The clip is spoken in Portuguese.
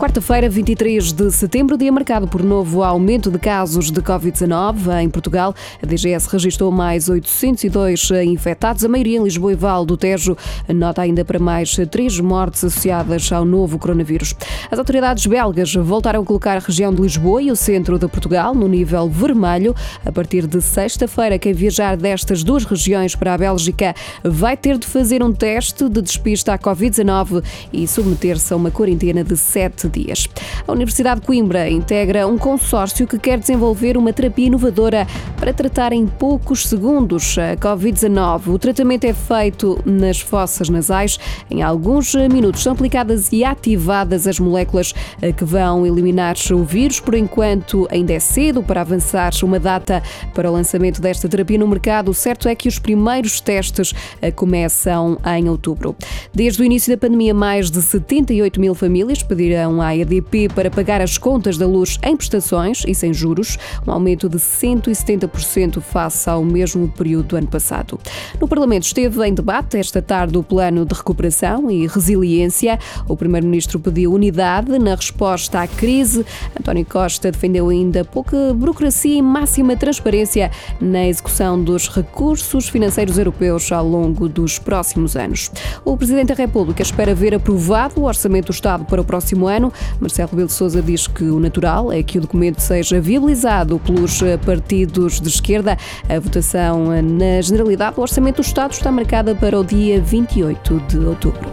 Quarta-feira, 23 de setembro, dia marcado por novo aumento de casos de Covid-19 em Portugal. A DGS registrou mais 802 infectados, a maioria em Lisboa e Val do Tejo. Nota ainda para mais três mortes associadas ao novo coronavírus. As autoridades belgas voltaram a colocar a região de Lisboa e o centro de Portugal no nível vermelho. A partir de sexta-feira, quem viajar destas duas regiões para a Bélgica vai ter de fazer um teste de despista à Covid-19 e submeter-se a uma quarentena de sete dias. A Universidade de Coimbra integra um consórcio que quer desenvolver uma terapia inovadora para tratar em poucos segundos a Covid-19. O tratamento é feito nas fossas nasais. Em alguns minutos são aplicadas e ativadas as moléculas que vão eliminar o vírus. Por enquanto, ainda é cedo para avançar uma data para o lançamento desta terapia no mercado. O certo é que os primeiros testes começam em outubro. Desde o início da pandemia, mais de 78 mil famílias pedirão à EDP para pagar as contas da luz em prestações e sem juros, um aumento de 170% face ao mesmo período do ano passado. No Parlamento esteve em debate esta tarde o plano de recuperação e resiliência. O Primeiro-Ministro pediu unidade na resposta à crise. António Costa defendeu ainda pouca burocracia e máxima transparência na execução dos recursos financeiros europeus ao longo dos próximos anos. O Presidente da República espera ver aprovado o Orçamento do Estado para o próximo ano. Marcelo Rebelo de Sousa diz que o natural é que o documento seja viabilizado pelos eh, partidos de esquerda. A votação eh, na generalidade do Orçamento do Estado está marcada para o dia 28 de outubro.